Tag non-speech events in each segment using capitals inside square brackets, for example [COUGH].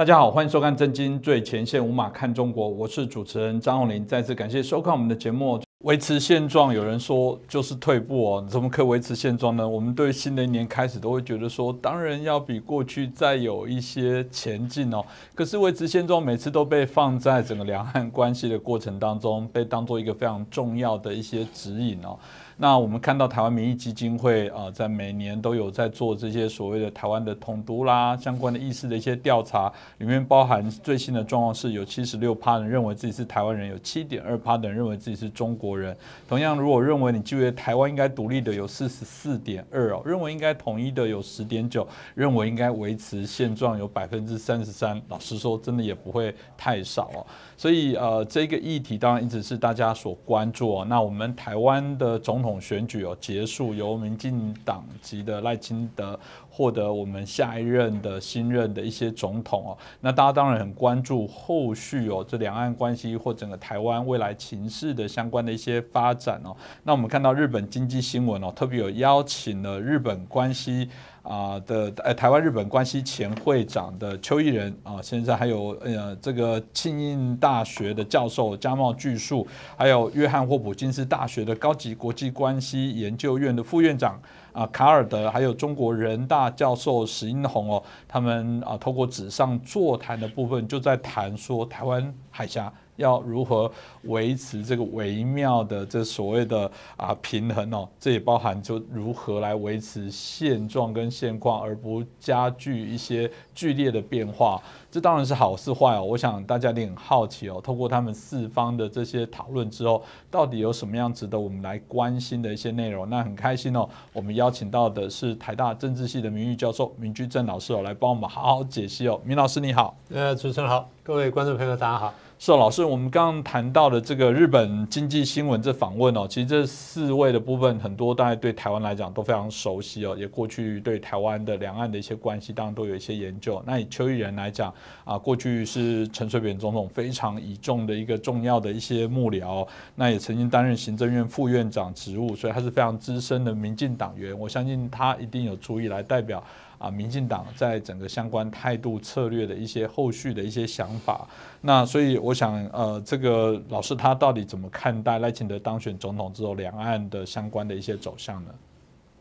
大家好，欢迎收看《震惊最前线》，无马看中国，我是主持人张宏林。再次感谢收看我们的节目。维持现状，有人说就是退步哦，怎么可以维持现状呢？我们对新的一年开始都会觉得说，当然要比过去再有一些前进哦。可是维持现状，每次都被放在整个两岸关系的过程当中，被当做一个非常重要的一些指引哦。那我们看到台湾民意基金会啊，在每年都有在做这些所谓的台湾的统独啦相关的意识的一些调查，里面包含最新的状况是有七十六趴人认为自己是台湾人，有七点二趴的人认为自己是中国人。同样，如果认为你觉得台湾应该独立的有四十四点二哦，认为应该统一的有十点九，认为应该维持现状有百分之三十三。老实说，真的也不会太少哦。所以呃，这个议题当然一直是大家所关注哦。那我们台湾的总统。选举哦结束，由民进党籍的赖清德获得我们下一任的新任的一些总统哦。那大家当然很关注后续哦，这两岸关系或整个台湾未来情势的相关的一些发展哦。那我们看到日本经济新闻哦，特别有邀请了日本关系。啊的，呃，台湾日本关系前会长的邱毅仁啊，现在还有呃这个庆应大学的教授加茂巨树，还有约翰霍普金斯大学的高级国际关系研究院的副院长啊卡尔德，还有中国人大教授石英红哦，他们啊透过纸上座谈的部分，就在谈说台湾海峡。要如何维持这个微妙的这所谓的啊平衡哦？这也包含就如何来维持现状跟现况，而不加剧一些剧烈的变化。这当然是好是坏哦？我想大家一定很好奇哦。透过他们四方的这些讨论之后，到底有什么样值得我们来关心的一些内容？那很开心哦，我们邀请到的是台大政治系的名誉教授明居正老师哦，来帮我们好好解析哦。明老师你好，呃，主持人好，各位观众朋友大家好。是老师，我们刚刚谈到的这个日本经济新闻这访问哦，其实这四位的部分很多，大家对台湾来讲都非常熟悉哦，也过去对台湾的两岸的一些关系，当然都有一些研究。那以邱毅人来讲啊，过去是陈水扁总统非常倚重的一个重要的一些幕僚，那也曾经担任行政院副院长职务，所以他是非常资深的民进党员。我相信他一定有出意来代表。啊，民进党在整个相关态度策略的一些后续的一些想法，那所以我想，呃，这个老师他到底怎么看待赖清德当选总统之后两岸的相关的一些走向呢？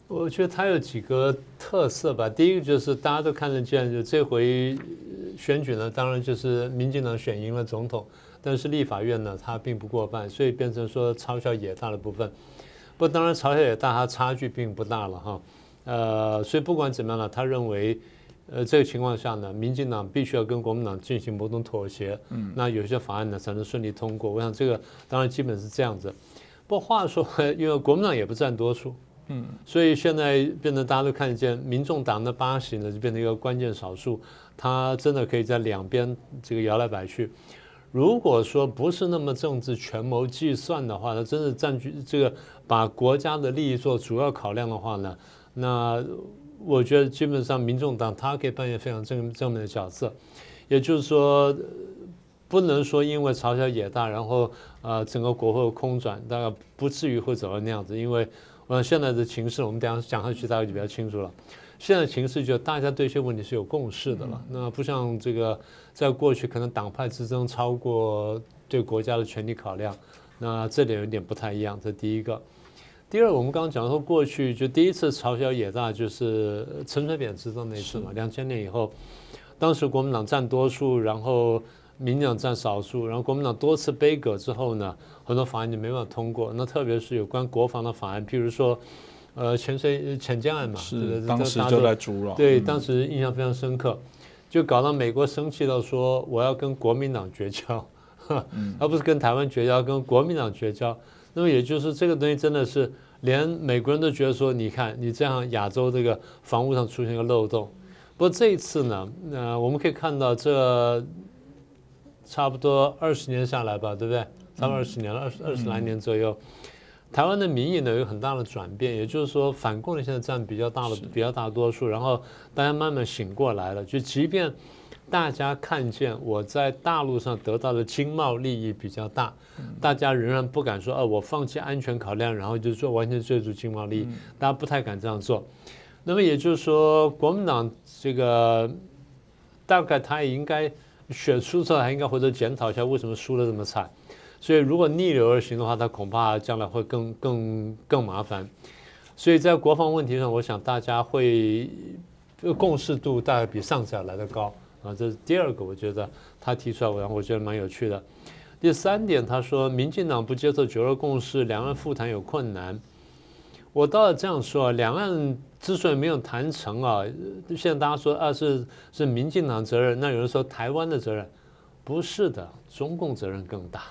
我觉得他有几个特色吧。第一个就是大家都看得见，就这回选举呢，当然就是民进党选赢了总统，但是立法院呢，他并不过半，所以变成说嘲笑野大的部分。不，当然嘲笑野大，它差距并不大了哈。呃，所以不管怎么样呢，他认为，呃，这个情况下呢，民进党必须要跟国民党进行某种妥协，嗯，那有些法案呢才能顺利通过。我想这个当然基本是这样子。不过话说，因为国民党也不占多数，嗯，所以现在变成大家都看得见，民众党的八席呢就变成一个关键少数，他真的可以在两边这个摇来摆去。如果说不是那么政治权谋计算的话，他真的占据这个把国家的利益做主要考量的话呢？那我觉得基本上，民众党他可以扮演非常正正面的角色，也就是说，不能说因为嘲笑野大，然后呃整个国会空转，大概不至于会走到那样子。因为我想现在的情势，我们等下讲下去，大家就比较清楚了。现在情势就大家对一些问题是有共识的了，那不像这个在过去可能党派之争超过对国家的权力考量，那这点有点不太一样。这第一个。第二，我们刚刚讲说，过去就第一次嘲笑野大，就是陈水扁执政那次嘛，两千年以后，当时国民党占多数，然后民进党占少数，然后国民党多次杯葛之后呢，很多法案就没办法通过。那特别是有关国防的法案，譬如说，呃，潜水潜舰案嘛，是当时就在阻扰。对，当时印象非常深刻，就搞到美国生气到说，我要跟国民党绝交，[LAUGHS] 而不是跟台湾绝交，跟国民党绝交。那么也就是这个东西真的是连美国人都觉得说，你看你这样亚洲这个防务上出现一个漏洞。不过这一次呢，呃，我们可以看到这差不多二十年下来吧，对不对？差不多二十年了，二十二十来年左右，台湾的民意呢有很大的转变，也就是说反共的现在占比较大的比较大多数，然后大家慢慢醒过来了，就即便。大家看见我在大陆上得到的经贸利益比较大，大家仍然不敢说，哦，我放弃安全考量，然后就说完全追逐经贸利益，大家不太敢这样做。那么也就是说，国民党这个大概他也应该选输之后还应该回头检讨一下为什么输的这么惨。所以如果逆流而行的话，他恐怕将来会更更更麻烦。所以在国防问题上，我想大家会共识度大概比上次要来的高啊。这是第二个，我觉得他提出来，我我觉得蛮有趣的。第三点，他说民进党不接受九二共识，两岸复谈有困难。我倒是这样说啊，两岸之所以没有谈成啊，现在大家说啊是是民进党责任，那有人说台湾的责任，不是的，中共责任更大，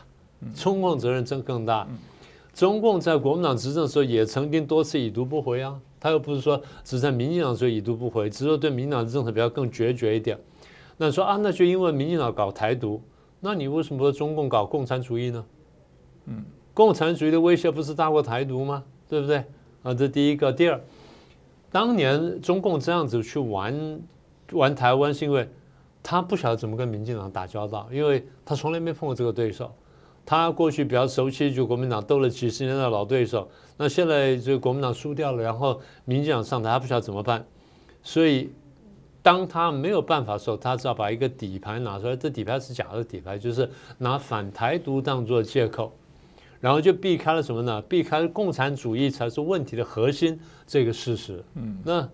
中共责任真更大。中共在国民党执政的时候也曾经多次已读不回啊，他又不是说只在民进党时候已读不回，只是说对民进党的政策比较更决绝一点。那说啊，那就因为民进党搞台独。那你为什么说中共搞共产主义呢？嗯，共产主义的威胁不是大过台独吗？对不对？啊，这第一个。第二，当年中共这样子去玩玩台湾，是因为他不晓得怎么跟民进党打交道，因为他从来没碰过这个对手。他过去比较熟悉就国民党斗了几十年的老对手，那现在就国民党输掉了，然后民进党上台，他不晓得怎么办，所以。当他没有办法的时候，他只要把一个底牌拿出来，这底牌是假的底牌，就是拿反台独当做借口，然后就避开了什么呢？避开了共产主义才是问题的核心这个事实。嗯，那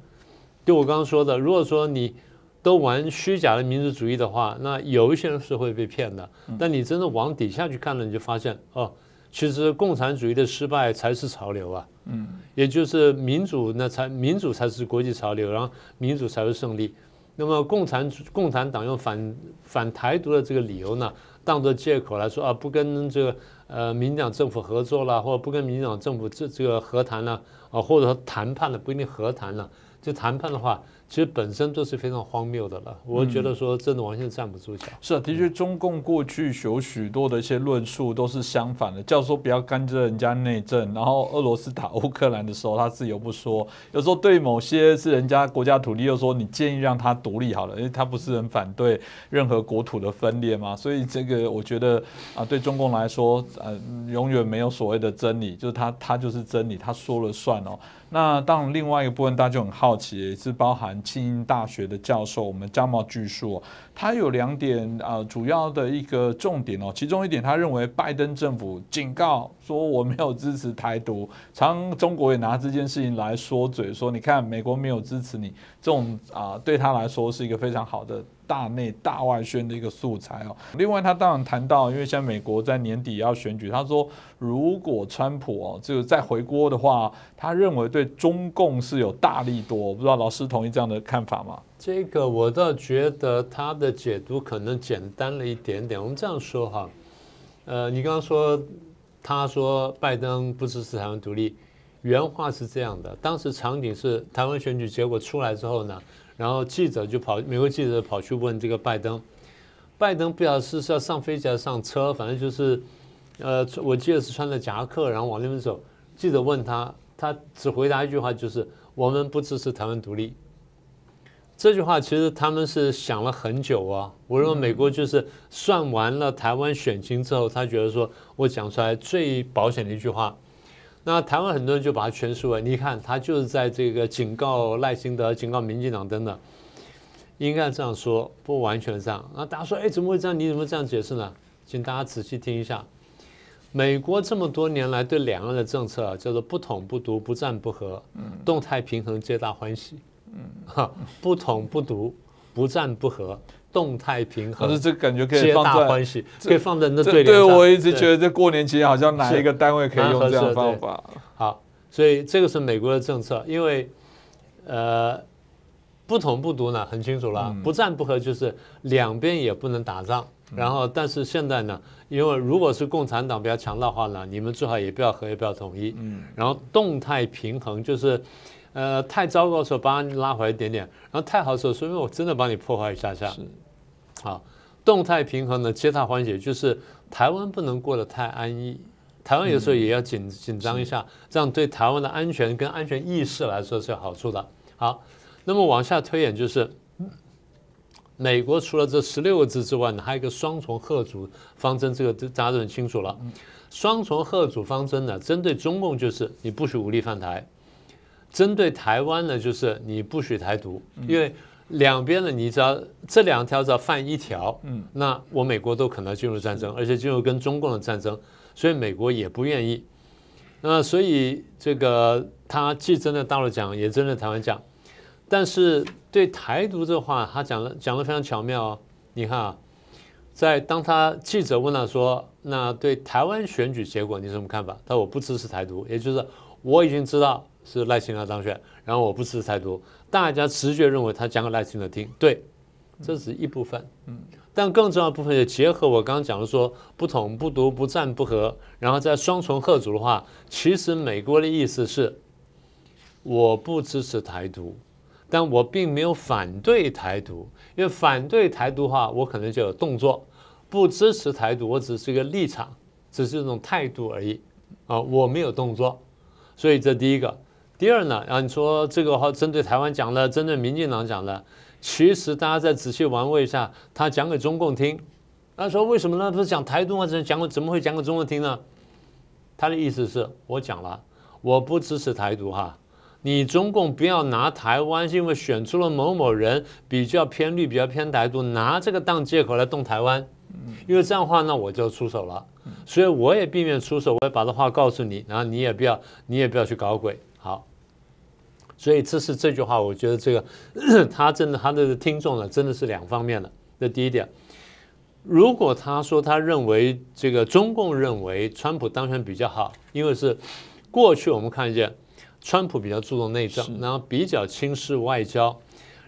就我刚刚说的，如果说你都玩虚假的民族主义的话，那有一些人是会被骗的。但你真的往底下去看了，你就发现哦。其实共产主义的失败才是潮流啊，嗯，也就是民主那才民主才是国际潮流，然后民主才是胜利。那么共产共产党用反反台独的这个理由呢，当做借口来说啊，不跟这个呃民进党政府合作了，或者不跟民进党政府这这个和谈了啊，或者说谈判了，不一定和谈了，就谈判的话。其实本身都是非常荒谬的了，我觉得说真的完全站不住脚。是啊，的确，中共过去有许多的一些论述都是相反的，叫说不要干涉人家内政，然后俄罗斯打乌克兰的时候他自由不说，有时候对某些是人家国家土地又说你建议让他独立好了，因为他不是很反对任何国土的分裂嘛，所以这个我觉得啊，对中共来说，呃，永远没有所谓的真理，就是他他就是真理，他说了算哦。那当然，另外一个部分大家就很好奇，是包含清英大学的教授，我们加茂巨树，他有两点啊，主要的一个重点哦。其中一点，他认为拜登政府警告说我没有支持台独，[LAUGHS] 常中国也拿这件事情来说嘴，说你看美国没有支持你，这种啊对他来说是一个非常好的。大内大外宣的一个素材哦。另外，他当然谈到，因为像美国在年底要选举，他说如果川普哦这个再回锅的话，他认为对中共是有大力多。我不知道老师同意这样的看法吗？这个我倒觉得他的解读可能简单了一点点。我们这样说哈，呃，你刚刚说他说拜登不支持台湾独立，原话是这样的。当时场景是台湾选举结果出来之后呢？然后记者就跑，美国记者跑去问这个拜登，拜登不晓得是是要上飞机还是上车，反正就是，呃，我记得是穿着夹克，然后往那边走。记者问他，他只回答一句话，就是我们不支持台湾独立。这句话其实他们是想了很久啊。我认为美国就是算完了台湾选情之后，他觉得说我讲出来最保险的一句话。那台湾很多人就把它诠释为，你看他就是在这个警告赖清德、警告民进党等等，应该这样说，不完全这样。那大家说，哎，怎么会这样？你怎么这样解释呢？请大家仔细听一下，美国这么多年来对两岸的政策叫做不统不独、不战不和，动态平衡，皆大欢喜。嗯，哈，不统不独、不战不和。动态平衡，可是这感觉可以放在欢喜，可以放在那对对我一直觉得这过年期间好像哪一个单位可以用这样方法。好，所以这个是美国的政策，因为呃不统不独呢很清楚了，不战不和就是两边也不能打仗。然后但是现在呢，因为如果是共产党比较强大的话呢，你们最好也不要和也不要统一。嗯。然后动态平衡就是。呃，太糟糕的时候把你拉回来一点点，然后太好的时候，说明我真的帮你破坏一下下。是，好，动态平衡呢，皆大欢喜，就是台湾不能过得太安逸，台湾有时候也要紧紧张一下，这样对台湾的安全跟安全意识来说是有好处的。好，那么往下推演就是，美国除了这十六个字之外呢，还有一个双重贺主方针，这个大家都很清楚了。双重贺主方针呢，针对中共就是你不许武力犯台。针对台湾呢，就是你不许台独，因为两边呢，你只要这两条只要犯一条，嗯，那我美国都可能进入战争，而且进入跟中共的战争，所以美国也不愿意。那所以这个他既针对大陆讲，也针对台湾讲，但是对台独这话，他讲的讲的非常巧妙哦。你看啊，在当他记者问他说：“那对台湾选举结果你什么看法？”他说：“我不支持台独，也就是我已经知道是赖清德当选，然后我不支持台独。”大家直觉认为他讲给赖清德听，对，这是一部分。嗯。但更重要的部分，就结合我刚刚讲的说，不统不独不战不和，然后在双重贺主的话，其实美国的意思是，我不支持台独，但我并没有反对台独，因为反对台独的话，我可能就有动作；不支持台独，我只是一个立场，只是一种态度而已，啊，我没有动作。所以这第一个，第二呢，啊，你说这个话针对台湾讲的，针对民进党讲的。其实大家再仔细玩味一下，他讲给中共听，他说为什么呢？不是讲台独吗？怎讲怎么会讲给中共听呢？他的意思是我讲了，我不支持台独哈，你中共不要拿台湾因为选出了某某人比较偏绿、比较偏台独，拿这个当借口来动台湾，因为这样的话呢，我就出手了，所以我也避免出手，我也把这话告诉你，然后你也不要，你也不要去搞鬼，好。所以这是这句话，我觉得这个 [COUGHS] 他真的他的听众呢，真的是两方面的。这第一点，如果他说他认为这个中共认为川普当选比较好，因为是过去我们看见川普比较注重内政，然后比较轻视外交，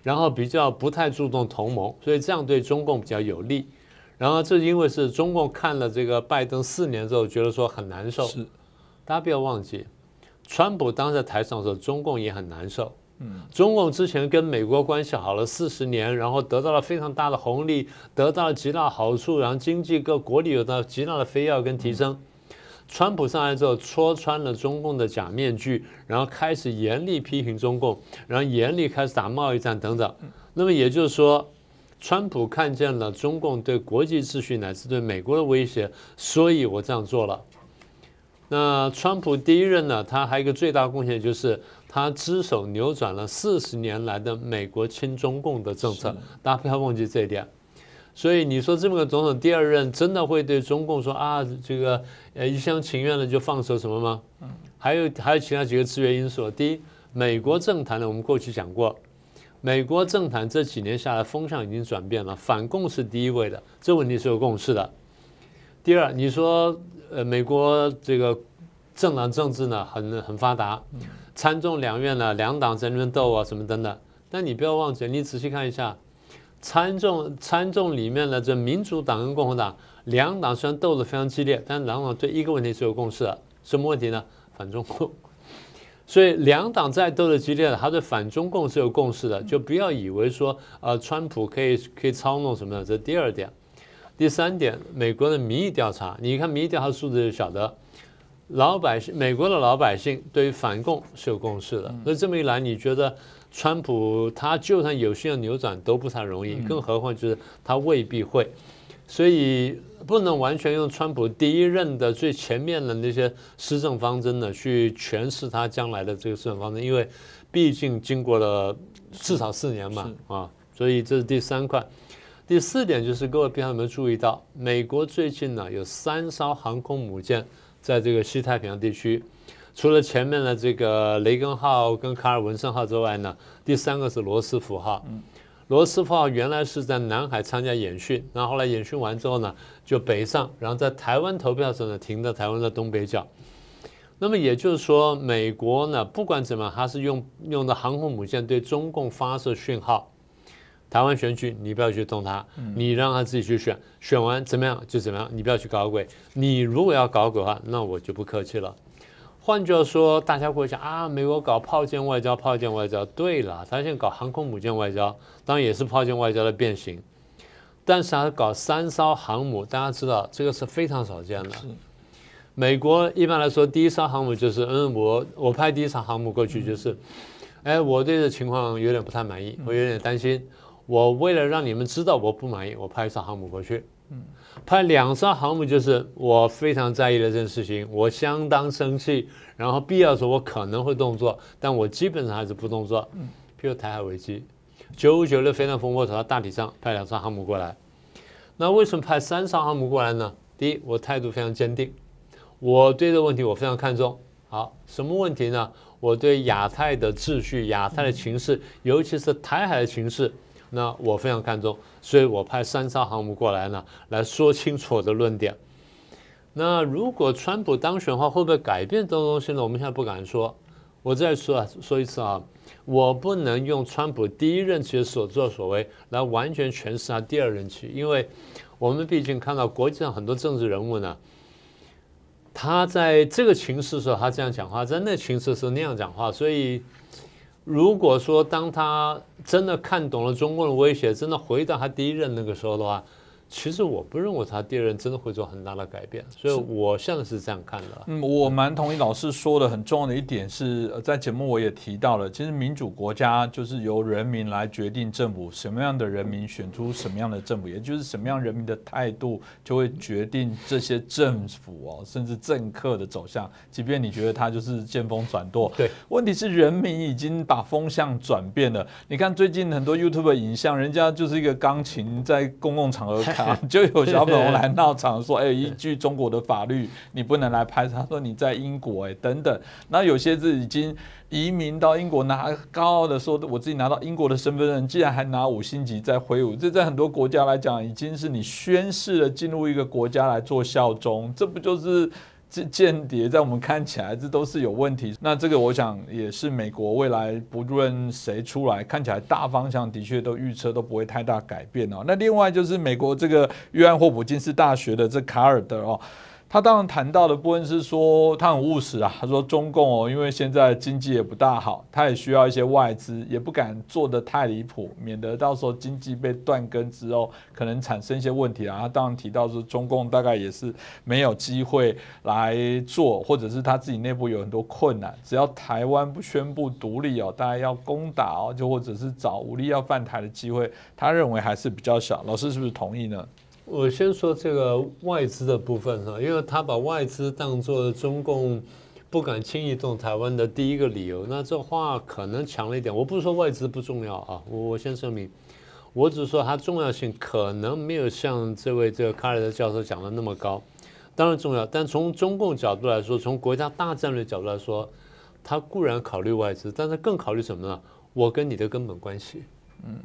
然后比较不太注重同盟，所以这样对中共比较有利。然后这因为是中共看了这个拜登四年之后，觉得说很难受。是，大家不要忘记。川普当在台上的时候，中共也很难受。嗯，中共之前跟美国关系好了四十年，然后得到了非常大的红利，得到了极大好处，然后经济各国力有到极大的飞跃跟提升。川普上来之后，戳穿了中共的假面具，然后开始严厉批评中共，然后严厉开始打贸易战等等。那么也就是说，川普看见了中共对国际秩序乃至对美国的威胁，所以我这样做了。那川普第一任呢？他还有一个最大贡献，就是他只手扭转了四十年来的美国亲中共的政策。大家不要忘记这一点。所以你说这么个总统第二任真的会对中共说啊，这个呃一厢情愿的就放手什么吗？还有还有其他几个制约因素。第一，美国政坛呢，我们过去讲过，美国政坛这几年下来风向已经转变了，反共是第一位的，这问题是有共识的。第二，你说。呃，美国这个政党政治呢，很很发达，参众两院呢，两党在那边斗啊，什么等等。但你不要忘记，你仔细看一下，参众参众里面的这民主党跟共和党两党虽然斗得非常激烈，但两党对一个问题是有共识的，什么问题呢？反中共。所以两党再斗得激烈的，他对反中共是有共识的，就不要以为说呃，川普可以可以操弄什么的。这第二点。第三点，美国的民意调查，你看民意调查数字就晓得，老百姓，美国的老百姓对于反共是有共识的。所以这么一来，你觉得川普他就算有心要扭转都不太容易，更何况就是他未必会。所以不能完全用川普第一任的最前面的那些施政方针呢去诠释他将来的这个施政方针，因为毕竟经过了至少四年嘛啊，所以这是第三块。第四点就是各位不知道有没有注意到，美国最近呢有三艘航空母舰在这个西太平洋地区，除了前面的这个雷根号跟卡尔文森号之外呢，第三个是罗斯福号。罗斯福号原来是在南海参加演训，然后后来演训完之后呢就北上，然后在台湾投票时呢停在台湾的东北角。那么也就是说，美国呢不管怎么，它是用用的航空母舰对中共发射讯号。台湾选举，你不要去动它，你让他自己去选，选完怎么样就怎么样，你不要去搞鬼。你如果要搞鬼的话，那我就不客气了。换句话说，大家会想啊，美国搞炮舰外交，炮舰外交。对了，他现在搞航空母舰外交，当然也是炮舰外交的变形。但是他搞三艘航母，大家知道这个是非常少见的。美国一般来说，第一艘航母就是，嗯，我我派第一艘航母过去就是，哎，我对这情况有点不太满意，我有点担心。我为了让你们知道我不满意，我派一艘航母过去。嗯，派两艘航母就是我非常在意的这件事情，我相当生气。然后必要时候我可能会动作，但我基本上还是不动作。嗯，譬如台海危机，九五九六飞弹风波，他大体上派两艘航母过来。那为什么派三艘航母过来呢？第一，我态度非常坚定，我对这个问题我非常看重。好，什么问题呢？我对亚太的秩序、亚太的情势，尤其是台海的情势，那我非常看重，所以我派三艘航母过来呢，来说清楚我的论点。那如果川普当选的话，会不会改变这种东西呢？我们现在不敢说。我再说，说一次啊，我不能用川普第一任期的所作所为来完全诠释他第二任期，因为我们毕竟看到国际上很多政治人物呢，他在这个情势时候他这样讲话，在那情势的时候那样讲话，所以如果说当他真的看懂了中共的威胁，真的回到他第一任那个时候的话。其实我不认为他第二任真的会做很大的改变，所以我现在是这样看的。嗯，我蛮同意老师说的，很重要的一点是，在节目我也提到了，其实民主国家就是由人民来决定政府，什么样的人民选出什么样的政府，也就是什么样人民的态度就会决定这些政府哦，甚至政客的走向。即便你觉得他就是见风转舵，对，问题是人民已经把风向转变了。你看最近很多 YouTube 影像，人家就是一个钢琴在公共场合。[LAUGHS] [LAUGHS] 就有小粉红来闹场，说：“哎，依据中国的法律，你不能来拍。”他说：“你在英国，哎，等等。”那有些是已经移民到英国，拿高傲的说：“我自己拿到英国的身份证，竟然还拿五星级在挥舞，这在很多国家来讲，已经是你宣誓了进入一个国家来做效忠，这不就是？”这间谍在我们看起来，这都是有问题。那这个我想也是美国未来不论谁出来，看起来大方向的确都预测都不会太大改变哦。那另外就是美国这个约翰霍普金斯大学的这卡尔德哦。他当然谈到的部分是说他很务实啊，他说中共哦，因为现在经济也不大好，他也需要一些外资，也不敢做的太离谱，免得到时候经济被断根之后可能产生一些问题啊。他当然提到说中共大概也是没有机会来做，或者是他自己内部有很多困难，只要台湾不宣布独立哦，大家要攻打哦，就或者是找武力要犯台的机会，他认为还是比较小。老师是不是同意呢？我先说这个外资的部分哈，因为他把外资当做中共不敢轻易动台湾的第一个理由，那这话可能强了一点。我不是说外资不重要啊，我我先声明，我只是说它重要性可能没有像这位这个卡尔德教授讲的那么高。当然重要，但从中共角度来说，从国家大战略角度来说，他固然考虑外资，但是更考虑什么呢？我跟你的根本关系，嗯，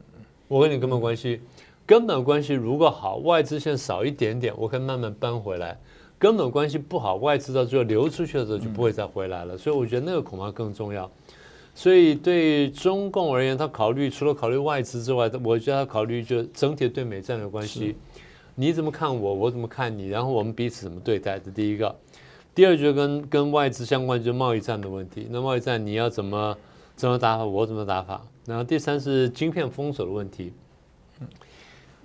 我跟你根本关系。根本关系如果好，外资现在少一点点，我可以慢慢搬回来。根本关系不好，外资到最后流出去的时候就不会再回来了。所以我觉得那个恐怕更重要。所以对中共而言，他考虑除了考虑外资之外，我觉得他考虑就整体对美战略关系。你怎么看我，我怎么看你，然后我们彼此怎么对待？这第一个。第二就跟跟外资相关，就是贸易战的问题。那贸易战你要怎么怎么打法，我怎么打法？然后第三是晶片封锁的问题。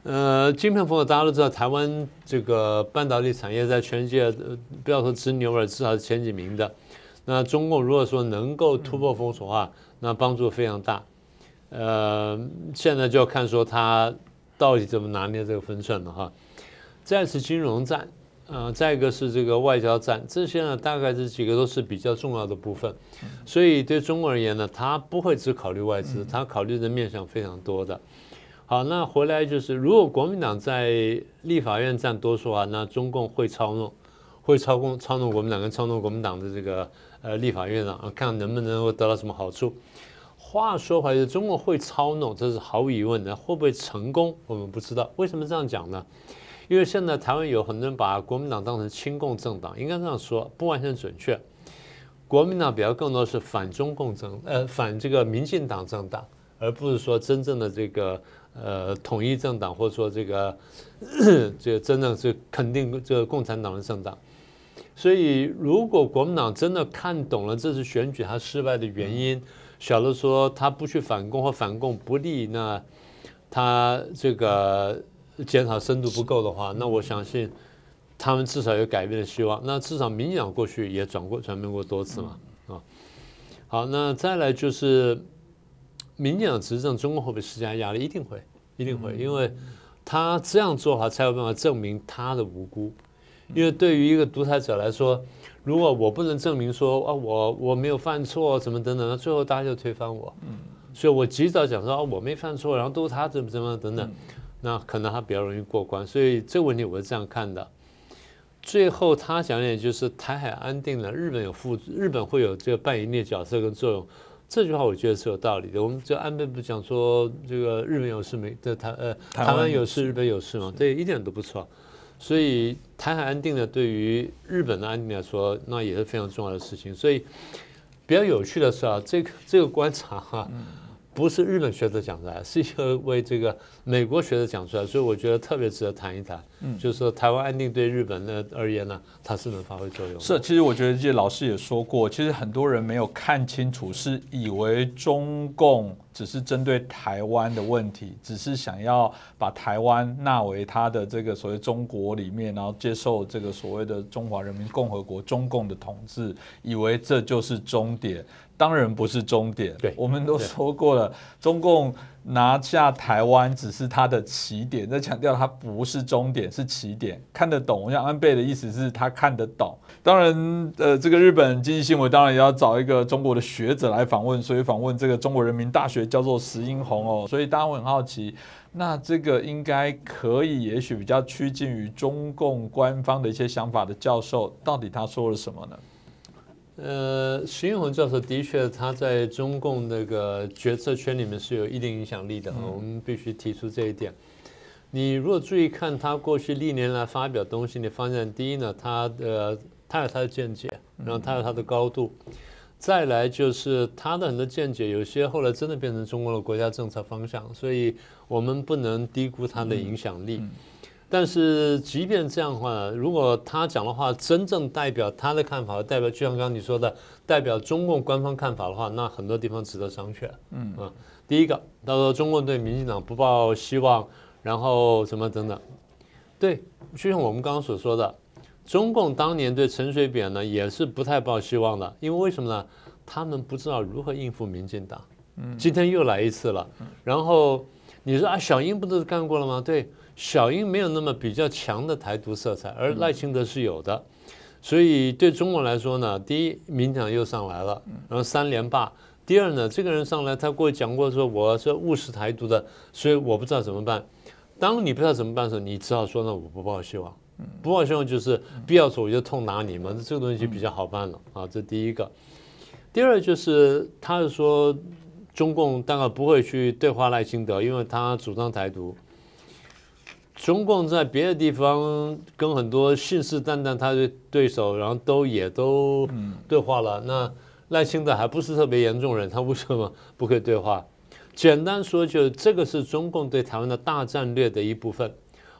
呃，晶片封锁，大家都知道，台湾这个半导体产业在全世界，呃不要说直牛耳，至少是前几名的。那中共如果说能够突破封锁的话，那帮助非常大。呃，现在就要看说他到底怎么拿捏这个分寸了哈。再是金融战，呃，再一个是这个外交战，这些呢，大概这几个都是比较重要的部分。所以对中国而言呢，他不会只考虑外资，他考虑的面向非常多的。好，那回来就是，如果国民党在立法院占多数啊，那中共会操弄，会操控操弄国民党跟操弄国民党的这个呃立法院啊，看能不能够得到什么好处。话说回来，中共会操弄，这是毫无疑问的。会不会成功，我们不知道。为什么这样讲呢？因为现在台湾有很多人把国民党当成亲共政党，应该这样说，不完全准确。国民党比较更多是反中共政，呃，反这个民进党政党，而不是说真正的这个。呃，统一政党或者说这个，[COUGHS] 这真正是肯定这个共产党的政党，所以如果国民党真的看懂了这次选举他失败的原因，晓得说他不去反共或反共不利，那他这个检讨深度不够的话，那我相信他们至少有改变的希望。那至少民进党过去也转过转变过多次嘛，啊，好，那再来就是。民进党执政，中共会不会施加压力？一定会，一定会，因为他这样做的话，才有办法证明他的无辜。因为对于一个独裁者来说，如果我不能证明说啊，我我没有犯错，怎么等等，那最后大家就推翻我。嗯，所以我及早讲说啊我没犯错，然后都是他怎么怎么等等，那可能他比较容易过关。所以这个问题我是这样看的。最后他讲的也就是台海安定了，日本有负，日本会有这个扮演的角色跟作用。这句话我觉得是有道理的。我们这安倍不讲说这个日本有事没？这台呃台湾有事，日本有事吗？对，一点都不错。所以台海安定呢，对于日本的安定来说，那也是非常重要的事情。所以比较有趣的是啊，这个这个观察哈。不是日本学者讲出来，是一个为这个美国学者讲出来，所以我觉得特别值得谈一谈。嗯，就是说台湾安定对日本的而言呢，它是能发挥作用。是，其实我觉得这老师也说过，其实很多人没有看清楚，是以为中共只是针对台湾的问题，只是想要把台湾纳为他的这个所谓中国里面，然后接受这个所谓的中华人民共和国中共的统治，以为这就是终点。当然不是终点，对，我们都说过了，中共拿下台湾只是它的起点，在强调它不是终点，是起点。看得懂，我想安倍的意思是他看得懂。当然，呃，这个日本经济新闻当然也要找一个中国的学者来访问，所以访问这个中国人民大学叫做石英红哦。所以大家会很好奇，那这个应该可以，也许比较趋近于中共官方的一些想法的教授，到底他说了什么呢？呃，徐英红教授的确他在中共那个决策圈里面是有一定影响力的，我们必须提出这一点。你如果注意看他过去历年来发表东西，你发现第一呢，他的他有他的见解，然后他有他的高度，再来就是他的很多见解，有些后来真的变成中国的国家政策方向，所以我们不能低估他的影响力。但是，即便这样的话，如果他讲的话真正代表他的看法，代表就像刚刚你说的，代表中共官方看法的话，那很多地方值得商榷。嗯啊，第一个，他说中共对民进党不抱希望，然后什么等等。对，就像我们刚刚所说的，中共当年对陈水扁呢也是不太抱希望的，因为为什么呢？他们不知道如何应付民进党。嗯，今天又来一次了。然后你说啊，小英不都是干过了吗？对。小英没有那么比较强的台独色彩，而赖清德是有的，所以对中国来说呢，第一，民党又上来了，然后三连霸；第二呢，这个人上来，他过去讲过说我是务实台独的，所以我不知道怎么办。当你不知道怎么办的时候，你只好说呢，我不抱希望，不抱希望就是必要时候我就痛打你嘛，这个东西就比较好办了。啊。这第一个，第二就是他是说中共大概不会去对话赖清德，因为他主张台独。中共在别的地方跟很多信誓旦旦他的对手，然后都也都对话了。那赖清德还不是特别严重人，他为什么不可以对话？[LAUGHS] 简单说，就这个是中共对台湾的大战略的一部分。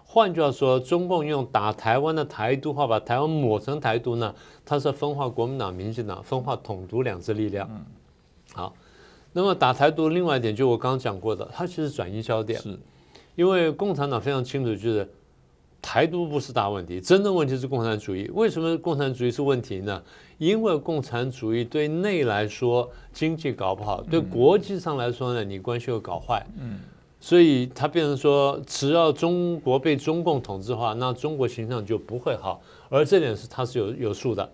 换句话说，中共用打台湾的台独化，把台湾抹成台独呢？它是分化国民党、民进党，分化统独两支力量。好，那么打台独另外一点，就我刚刚讲过的，它其实转移焦点。是。因为共产党非常清楚，就是台独不是大问题，真正问题是共产主义。为什么共产主义是问题呢？因为共产主义对内来说经济搞不好，对国际上来说呢，你关系又搞坏。嗯，所以他变成说，只要中国被中共统治化，那中国形象就不会好。而这点是他是有有数的。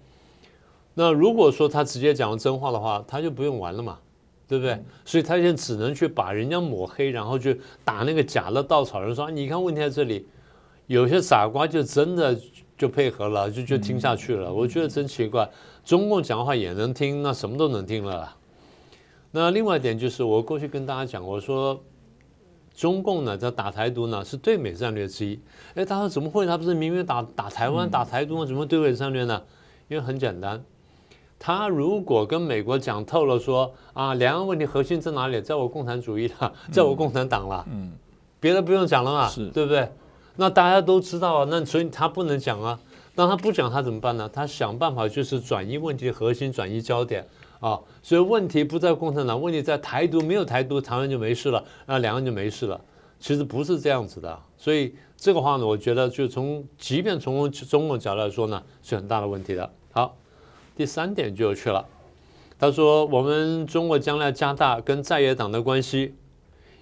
那如果说他直接讲真话的话，他就不用玩了嘛。对不对？所以他现在只能去把人家抹黑，然后去打那个假的稻草人，说你看问题在这里。有些傻瓜就真的就配合了，就就听下去了。我觉得真奇怪，中共讲话也能听，那什么都能听了。那另外一点就是，我过去跟大家讲，我说中共呢在打台独呢是对美战略之一。哎，他说怎么会？他不是明明打打台湾、打台独吗？怎么对美战略呢？因为很简单。他如果跟美国讲透了，说啊，两岸问题核心在哪里？在我共产主义了，在我共产党了，嗯，别的不用讲了嘛，是，对不对？那大家都知道啊，那所以他不能讲啊。那他不讲，他怎么办呢？他想办法就是转移问题的核心，转移焦点啊。所以问题不在共产党，问题在台独，没有台独，台湾就没事了，那两岸就没事了。其实不是这样子的。所以这个话呢，我觉得就从，即便从中共角度来说呢，是很大的问题的。好。第三点就有趣了，他说：“我们中国将来加大跟在野党的关系，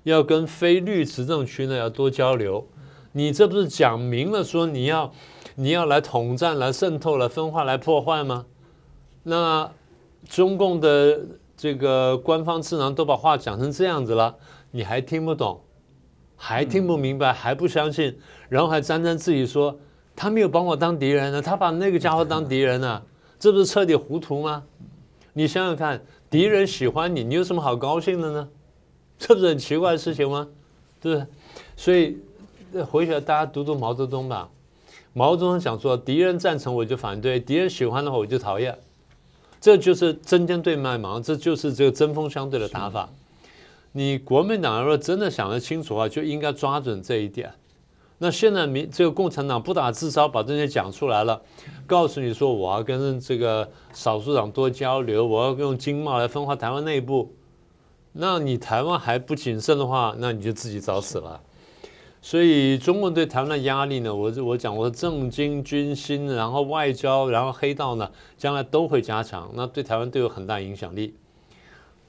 要跟非绿执政区呢要多交流。你这不是讲明了说你要你要来统战、来渗透、来分化、来破坏吗？那中共的这个官方智囊都把话讲成这样子了，你还听不懂，还听不明白，还不相信，然后还沾沾自喜说他没有把我当敌人呢，他把那个家伙当敌人呢，这不是彻底糊涂吗？你想想看，敌人喜欢你，你有什么好高兴的呢？这不是很奇怪的事情吗？对不对？所以回去大家读读毛泽东吧。毛泽东讲说，敌人赞成我就反对，敌人喜欢的话我就讨厌。这就是针尖对麦芒，这就是这个针锋相对的打法。你国民党如果真的想得清楚的话，就应该抓准这一点。那现在民这个共产党不打自招，把这些讲出来了，告诉你说我要跟这个少数党多交流，我要用经贸来分化台湾内部。那你台湾还不谨慎的话，那你就自己找死了。所以中国对台湾的压力呢，我我讲，我说政经军心，然后外交，然后黑道呢，将来都会加强，那对台湾都有很大影响力。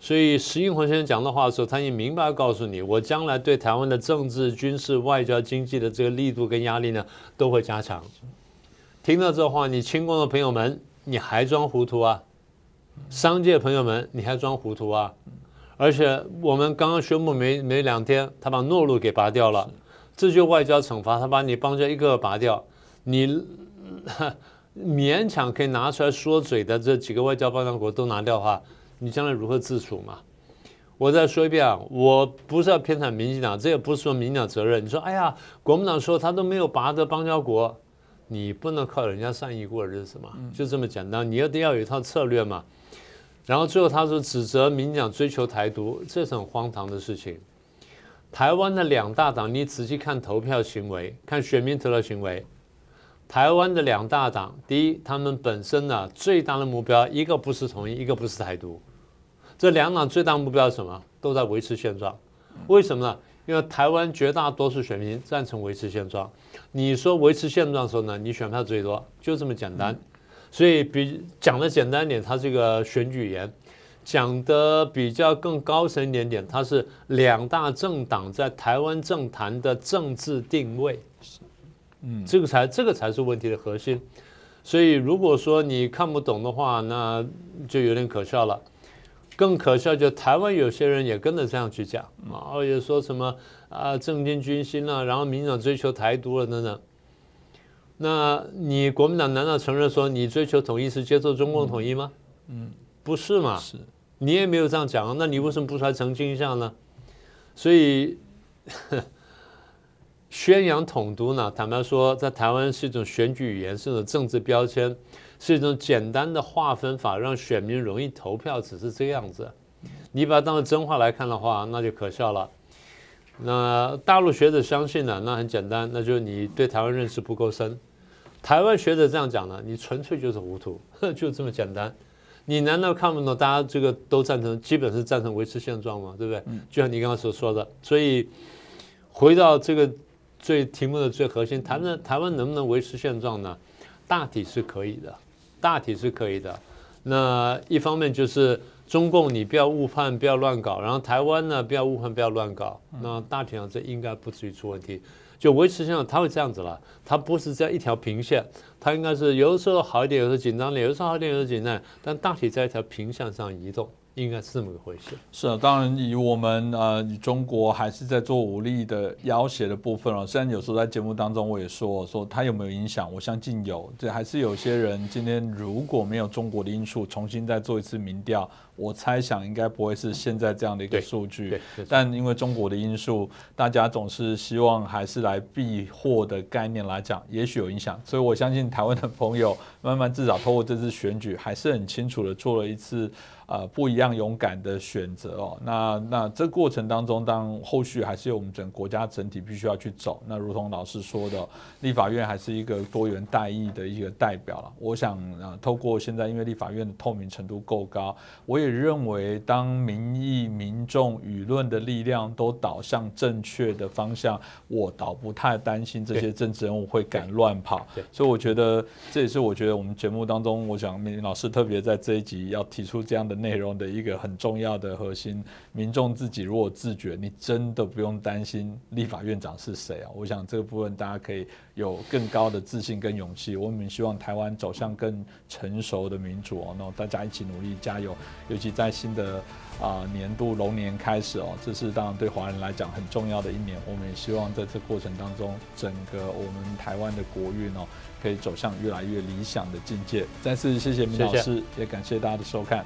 所以石英宏先生讲的话的时候，他已经明白告诉你，我将来对台湾的政治、军事、外交、经济的这个力度跟压力呢，都会加强。听到这话，你亲共的朋友们，你还装糊涂啊？商界朋友们，你还装糊涂啊？而且我们刚刚宣布没没两天，他把诺鲁给拔掉了。这就外交惩罚，他把你邦交一个个拔掉，你 [LAUGHS] 勉强可以拿出来说嘴的这几个外交邦交国都拿掉的话，你将来如何自处嘛？我再说一遍啊，我不是要偏袒民进党，这也不是说民进党责任。你说，哎呀，国民党说他都没有拔得邦交国，你不能靠人家善意过日子嘛？就这么简单，你要得要有一套策略嘛。然后最后他说指责民进党追求台独，这是很荒唐的事情。台湾的两大党，你仔细看投票行为，看选民投票行为。台湾的两大党，第一，他们本身呢最大的目标，一个不是统一，一个不是台独。这两党最大目标是什么？都在维持现状。为什么呢？因为台湾绝大多数选民赞成维持现状。你说维持现状的时候呢，你选票最多，就这么简单。所以比讲的简单点，它这个选举言。讲的比较更高深一点点，它是两大政党在台湾政坛的政治定位，嗯，这个才这个才是问题的核心。所以如果说你看不懂的话，那就有点可笑了。更可笑就台湾有些人也跟着这样去讲啊，也说什么啊政经军心啊，然后民进党追求台独了等等。那你国民党难道承认说你追求统一是接受中共统一吗？嗯。不是嘛？是，你也没有这样讲啊，那你为什么不出来澄清一下呢？所以 [LAUGHS] 宣扬统独呢？坦白说，在台湾是一种选举语言，是一种政治标签，是一种简单的划分法，让选民容易投票，只是这样子。你把它当成真话来看的话，那就可笑了。那大陆学者相信呢？那很简单，那就是你对台湾认识不够深。台湾学者这样讲呢，你纯粹就是糊涂，[LAUGHS] 就这么简单。你难道看不懂？大家这个都赞成，基本是赞成维持现状吗？对不对？就像你刚刚所说的，所以回到这个最题目的最核心，谈的台湾能不能维持现状呢？大体是可以的，大体是可以的。那一方面就是中共你不要误判，不要乱搞，然后台湾呢不要误判，不要乱搞。那大体上这应该不至于出问题。就维持现状，它会这样子了，它不是这样一条平线。它应该是有的时候好一点，有时候紧张点，有的时候好一点，有的时候紧张，但大体在一条平线上移动，应该是这么个回事。是啊，当然以我们呃，中国还是在做武力的要挟的部分了。虽然有时候在节目当中我也说说它有没有影响，我相信有。这还是有些人今天如果没有中国的因素，重新再做一次民调。我猜想应该不会是现在这样的一个数据，但因为中国的因素，大家总是希望还是来避祸的概念来讲，也许有影响。所以我相信台湾的朋友慢慢至少透过这次选举，还是很清楚的做了一次。呃，不一样勇敢的选择哦。那那这过程当中，当后续还是有我们整国家整体必须要去走。那如同老师说的，立法院还是一个多元代议的一个代表了。我想啊，透过现在因为立法院的透明程度够高，我也认为当民意、民众、舆论的力量都导向正确的方向，我倒不太担心这些政治人物会敢乱跑。所以我觉得这也是我觉得我们节目当中，我想明老师特别在这一集要提出这样的。内容的一个很重要的核心，民众自己如果自觉，你真的不用担心立法院长是谁啊！我想这个部分大家可以有更高的自信跟勇气。我们希望台湾走向更成熟的民主哦，那大家一起努力加油。尤其在新的啊年度龙年开始哦，这是当然对华人来讲很重要的一年。我们也希望在这过程当中，整个我们台湾的国运哦，可以走向越来越理想的境界。再次谢谢明老师，也感谢大家的收看。